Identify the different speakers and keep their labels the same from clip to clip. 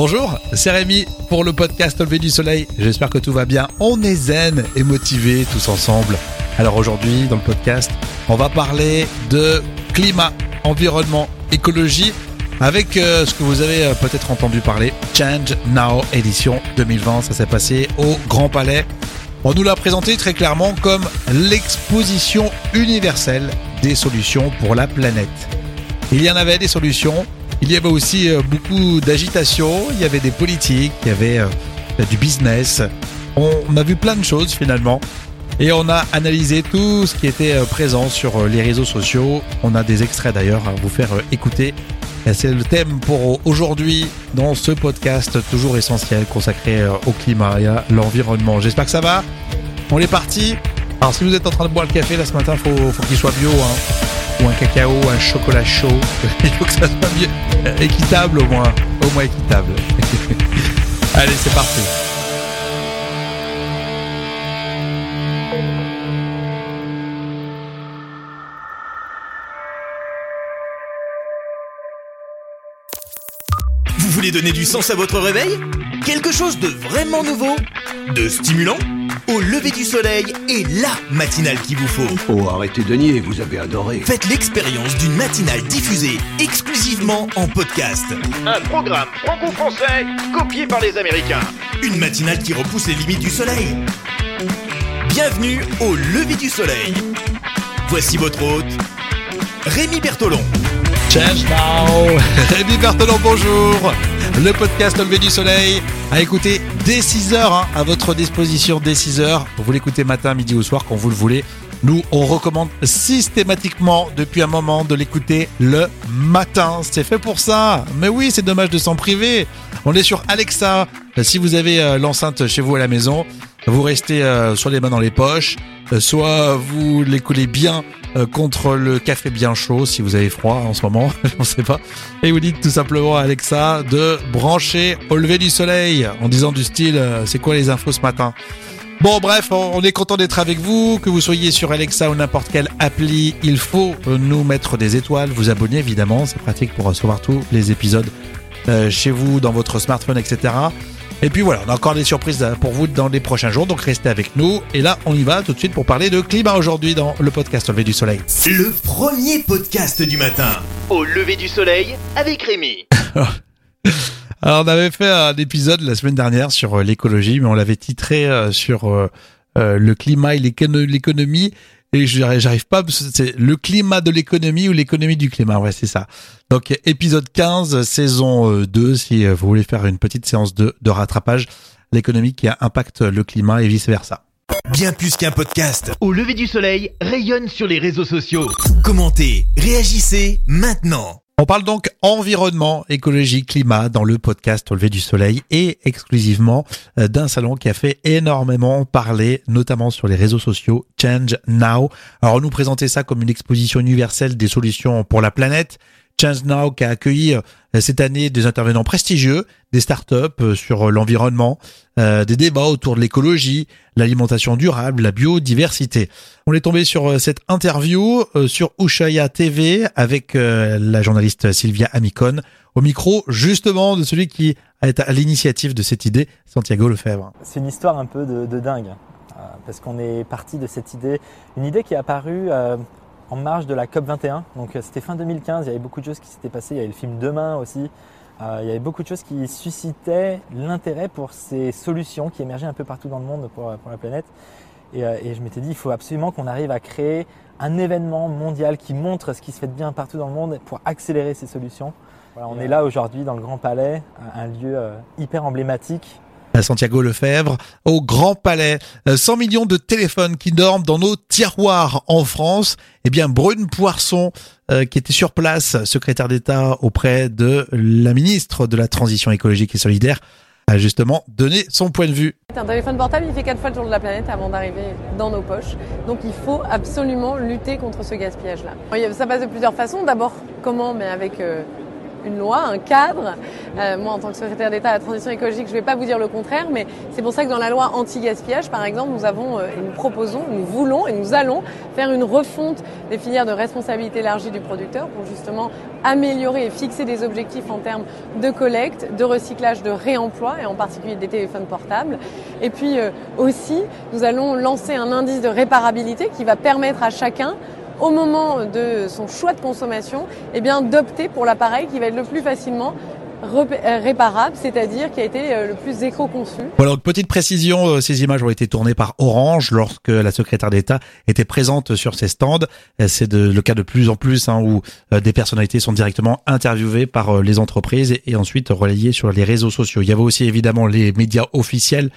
Speaker 1: Bonjour, c'est Rémi pour le podcast Au lever du soleil. J'espère que tout va bien. On est zen et motivés tous ensemble. Alors aujourd'hui, dans le podcast, on va parler de climat, environnement, écologie avec euh, ce que vous avez euh, peut-être entendu parler, Change Now édition 2020. Ça s'est passé au Grand Palais. On nous l'a présenté très clairement comme l'exposition universelle des solutions pour la planète. Il y en avait des solutions, il y avait aussi euh, beaucoup d'agitation, il y avait des politiques, il y avait euh, du business. On a vu plein de choses finalement. Et on a analysé tout ce qui était euh, présent sur les réseaux sociaux. On a des extraits d'ailleurs à vous faire écouter. C'est le thème pour aujourd'hui dans ce podcast toujours essentiel consacré au climat et à l'environnement. J'espère que ça va. On est parti. Alors si vous êtes en train de boire le café là ce matin, faut, faut qu'il soit bio. Hein ou un cacao, un chocolat chaud. Il faut que ça soit mieux, équitable au moins, au moins équitable. Allez, c'est parti.
Speaker 2: Vous voulez donner du sens à votre réveil? Quelque chose de vraiment nouveau? De stimulant? Au lever du soleil et la matinale qu'il vous faut.
Speaker 3: Oh, arrêtez de nier, vous avez adoré.
Speaker 2: Faites l'expérience d'une matinale diffusée exclusivement en podcast.
Speaker 4: Un programme franco-français copié par les Américains.
Speaker 2: Une matinale qui repousse les limites du soleil. Bienvenue au lever du soleil. Voici votre hôte, Rémi Bertolon.
Speaker 1: Change now Rémi Bertolon, bonjour Le podcast Au lever du soleil à écouter dès 6h, hein, à votre disposition dès 6h. Vous l'écoutez matin, midi ou soir, quand vous le voulez. Nous, on recommande systématiquement depuis un moment de l'écouter le matin. C'est fait pour ça. Mais oui, c'est dommage de s'en priver. On est sur Alexa. Si vous avez euh, l'enceinte chez vous à la maison, vous restez euh, soit les mains dans les poches, soit vous les coulez bien euh, contre le café bien chaud si vous avez froid en ce moment, on sait pas. Et vous dites tout simplement à Alexa de brancher au lever du soleil en disant du style c'est quoi les infos ce matin? Bon bref, on est content d'être avec vous, que vous soyez sur Alexa ou n'importe quelle appli, il faut nous mettre des étoiles, vous abonner évidemment, c'est pratique pour recevoir tous les épisodes chez vous, dans votre smartphone, etc. Et puis voilà, on a encore des surprises pour vous dans les prochains jours, donc restez avec nous. Et là, on y va tout de suite pour parler de climat aujourd'hui dans le podcast Au lever du soleil.
Speaker 2: Le premier podcast du matin.
Speaker 4: Au lever du soleil avec Rémi.
Speaker 1: Alors on avait fait un épisode la semaine dernière sur euh, l'écologie, mais on l'avait titré euh, sur euh, le climat et l'économie et j'arrive pas, c'est le climat de l'économie ou l'économie du climat, ouais c'est ça. Donc épisode 15, saison 2, euh, si euh, vous voulez faire une petite séance de, de rattrapage, l'économie qui impacte le climat et vice-versa.
Speaker 2: Bien plus qu'un podcast.
Speaker 4: Au lever du soleil, rayonne sur les réseaux sociaux.
Speaker 2: Commentez, réagissez maintenant.
Speaker 1: On parle donc environnement, écologie, climat dans le podcast Au lever du soleil et exclusivement euh, d'un salon qui a fait énormément parler, notamment sur les réseaux sociaux, Change Now. Alors nous présentait ça comme une exposition universelle des solutions pour la planète. Change Now qui a accueilli euh, cette année des intervenants prestigieux, des startups euh, sur l'environnement, euh, des débats autour de l'écologie, l'alimentation durable, la biodiversité. On est tombé sur cette interview sur Ushaya TV avec la journaliste Sylvia Amicon au micro justement de celui qui été à l'initiative de cette idée, Santiago Lefebvre.
Speaker 5: C'est une histoire un peu de, de dingue parce qu'on est parti de cette idée, une idée qui est apparue en marge de la COP 21. Donc euh, c'était fin 2015, il y avait beaucoup de choses qui s'étaient passées. Il y avait le film Demain aussi. Euh, il y avait beaucoup de choses qui suscitaient l'intérêt pour ces solutions qui émergeaient un peu partout dans le monde pour, la planète. Euh, et, je m'étais dit, il faut absolument qu'on arrive à créer un événement mondial qui montre ce qui se fait de bien partout dans le monde pour accélérer ces solutions. on est là aujourd'hui dans le Grand Palais, un lieu hyper emblématique
Speaker 1: Santiago Lefebvre, au Grand Palais. 100 euh, millions de téléphones qui dorment dans nos tiroirs en France. Eh bien, Brune Poisson, euh, qui était sur place, secrétaire d'État auprès de la ministre de la Transition écologique et solidaire, a justement donné son point de vue.
Speaker 6: Un téléphone portable, il fait quatre fois le tour de la planète avant d'arriver dans nos poches. Donc il faut absolument lutter contre ce gaspillage-là. Ça passe de plusieurs façons. D'abord, comment? Mais avec... Euh, une loi, un cadre. Euh, moi, en tant que secrétaire d'État à la transition écologique, je ne vais pas vous dire le contraire, mais c'est pour ça que dans la loi anti-gaspillage, par exemple, nous avons et nous proposons, nous voulons et nous allons faire une refonte des filières de responsabilité élargie du producteur pour justement améliorer et fixer des objectifs en termes de collecte, de recyclage, de réemploi, et en particulier des téléphones portables. Et puis aussi, nous allons lancer un indice de réparabilité qui va permettre à chacun au moment de son choix de consommation, eh bien d'opter pour l'appareil qui va être le plus facilement euh, réparable, c'est-à-dire qui a été euh, le plus éco-conçu.
Speaker 1: Voilà, donc petite précision, euh, ces images ont été tournées par Orange lorsque la secrétaire d'État était présente sur ces stands. C'est le cas de plus en plus hein, où des personnalités sont directement interviewées par les entreprises et ensuite relayées sur les réseaux sociaux. Il y avait aussi évidemment les médias officiels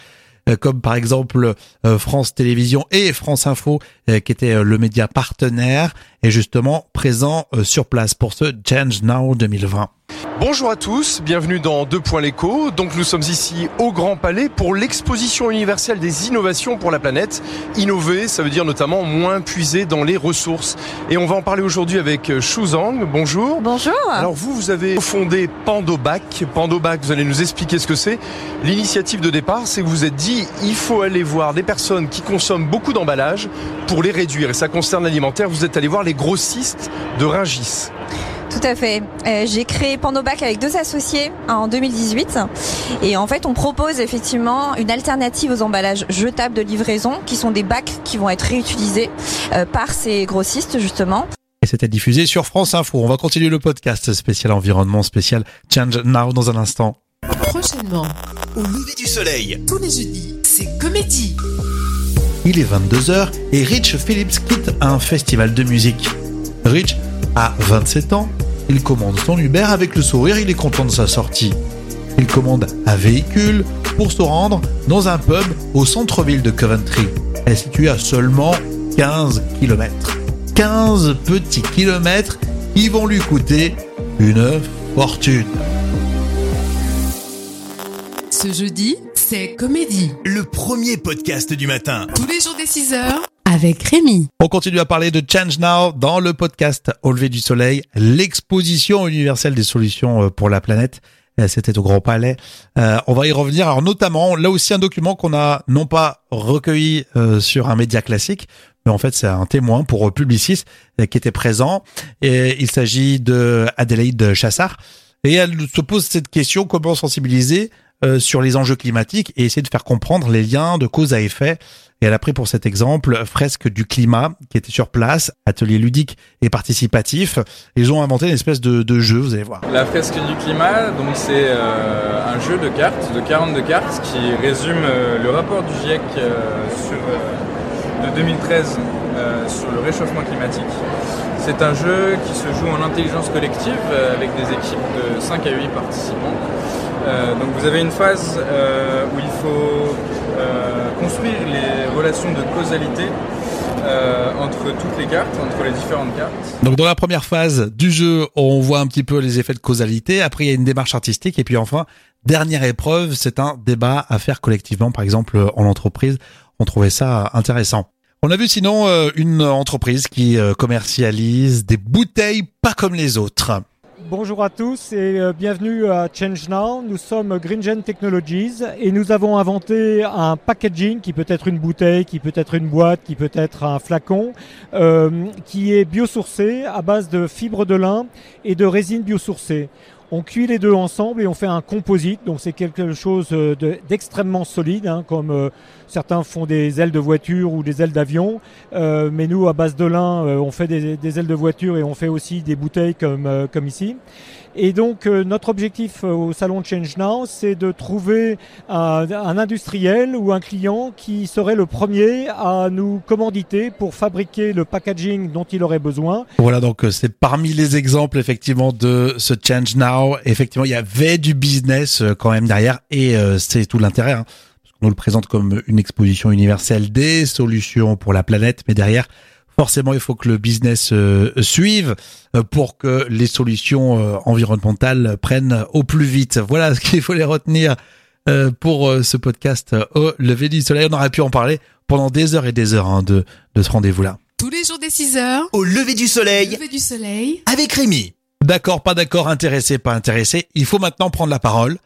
Speaker 1: comme par exemple euh, France Télévisions et France Info, euh, qui était le média partenaire, et justement présent sur place pour ce Change Now 2020.
Speaker 7: Bonjour à tous, bienvenue dans Deux Points l'écho. Donc nous sommes ici au Grand Palais pour l'exposition universelle des innovations pour la planète. Innover, ça veut dire notamment moins puiser dans les ressources. Et on va en parler aujourd'hui avec Shu Zhang. Bonjour.
Speaker 8: Bonjour.
Speaker 7: Alors vous, vous avez fondé Pandobac. Pandobac, vous allez nous expliquer ce que c'est. L'initiative de départ, c'est que vous vous êtes dit, il faut aller voir des personnes qui consomment beaucoup d'emballages pour les réduire. Et ça concerne l'alimentaire. Vous êtes allé voir les grossistes de Ringis.
Speaker 8: Tout à fait. Euh, j'ai créé Pandobac avec deux associés en 2018. Et en fait, on propose effectivement une alternative aux emballages jetables de livraison, qui sont des bacs qui vont être réutilisés euh, par ces grossistes, justement.
Speaker 1: Et c'était diffusé sur France Info. On va continuer le podcast spécial environnement, spécial Change Now dans un instant.
Speaker 9: Prochainement,
Speaker 2: au lever du soleil,
Speaker 9: tous les jeudis, c'est comédie.
Speaker 1: Il est 22h et Rich Phillips quitte un festival de musique. Rich a 27 ans il commande son Uber avec le sourire, il est content de sa sortie. Il commande un véhicule pour se rendre dans un pub au centre-ville de Coventry. Elle est située à seulement 15 km. 15 petits kilomètres qui vont lui coûter une fortune.
Speaker 9: Ce jeudi, c'est Comédie.
Speaker 2: Le premier podcast du matin.
Speaker 9: Tous les jours des 6 heures
Speaker 1: On continue à parler de Change Now dans le podcast Au lever du soleil, l'exposition universelle des solutions euh, pour la planète. Euh, c'était au Grand Palais. Euh, on va y revenir. Alors notamment, là aussi un document qu'on a non pas recueilli sur un média classique, mais en fait c'est un témoin pour Publicis qui était présent. Et il s'agit de Adélaïde Chassard. Et elle se pose cette question comment sensibiliser sur les enjeux climatiques et essayer de faire comprendre les liens de cause à effet et elle a pris pour cet exemple Fresque du climat qui était sur place, atelier ludique et participatif. Ils ont inventé une espèce de, de jeu, vous allez voir.
Speaker 10: La Fresque du climat, donc c'est euh, un jeu de cartes, de 42 cartes, qui résume euh, le rapport du GIEC euh, sur, de 2013 sur le réchauffement climatique. C'est un jeu qui se joue en intelligence collective avec des équipes de 5 à 8 participants. donc vous avez une phase où il faut construire les relations de causalité euh, entre toutes les cartes, entre les différentes cartes.
Speaker 1: Donc dans la première phase du jeu, on voit un petit peu les effets de causalité. Après, il y a une démarche artistique. Et puis enfin, dernière épreuve, c'est un débat à faire collectivement, par exemple en entreprise. On trouvait ça intéressant. On a vu sinon euh, une entreprise qui euh, commercialise des bouteilles pas comme les autres.
Speaker 11: Bonjour à tous et euh, bienvenue à Change Now. Nous sommes GreenGen Technologies et nous avons inventé un packaging qui peut être une bouteille, qui peut être une boîte, qui peut être un flacon, euh, qui est biosourcé à base de fibres de lin et de résine biosourcée. On cuit les deux ensemble et on fait un composite, donc c'est quelque chose euh, d'extrêmement solide, hein, comme euh, certains font des ailes de voiture ou des ailes d'avion, euh, mais nous à base de lin, on fait des, ailes de voiture et on fait aussi des bouteilles comme, comme ici. Et donc euh, notre objectif euh, au salon Change Now, c'est de trouver un, industriel ou un client qui serait le premier à nous commanditer pour fabriquer le packaging dont il aurait besoin.
Speaker 1: Voilà, donc euh, c'est parmi les exemples effectivement de ce Change Now. Effectivement, il y avait du business quand même derrière et c'est tout l'intérêt. Hein, nous le présente comme une exposition universelle des solutions pour la planète, mais derrière forcément, il faut que le business euh, suive euh, pour que les solutions euh, environnementales prennent au plus vite. Voilà ce qu'il faut les retenir pour ce podcast au lever du soleil. On aurait pu en parler pendant des heures et des heures hein, de, de ce rendez-vous-là.
Speaker 9: Tous les jours des 6 heures.
Speaker 2: Au lever du soleil.
Speaker 9: Lever du soleil.
Speaker 2: Avec Rémi.
Speaker 1: D'accord, pas d'accord, intéressé, pas intéressé. Il faut maintenant prendre la parole.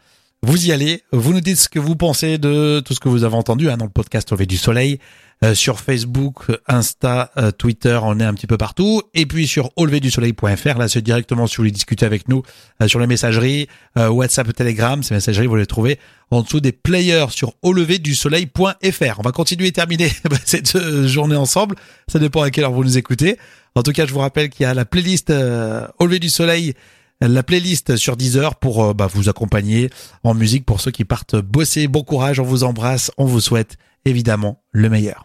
Speaker 1: Vous y allez, vous nous dites ce que vous pensez de tout ce que vous avez entendu hein, dans le podcast Au du soleil. Euh, sur Facebook, Insta, euh, Twitter, on est un petit peu partout. Et puis sur auleverdusoleil.fr, là c'est directement si vous voulez discuter avec nous euh, sur les messageries, WhatsApp, Telegram, ces messageries vous les trouvez en dessous des players sur auleverdusoleil.fr. On va continuer et terminer cette journée ensemble. Ça dépend à quelle heure vous nous écoutez. En tout cas, je vous rappelle qu'il y a la playlist Au lever du soleil la playlist sur Deezer pour bah, vous accompagner en musique pour ceux qui partent bosser. Bon courage, on vous embrasse, on vous souhaite évidemment le meilleur.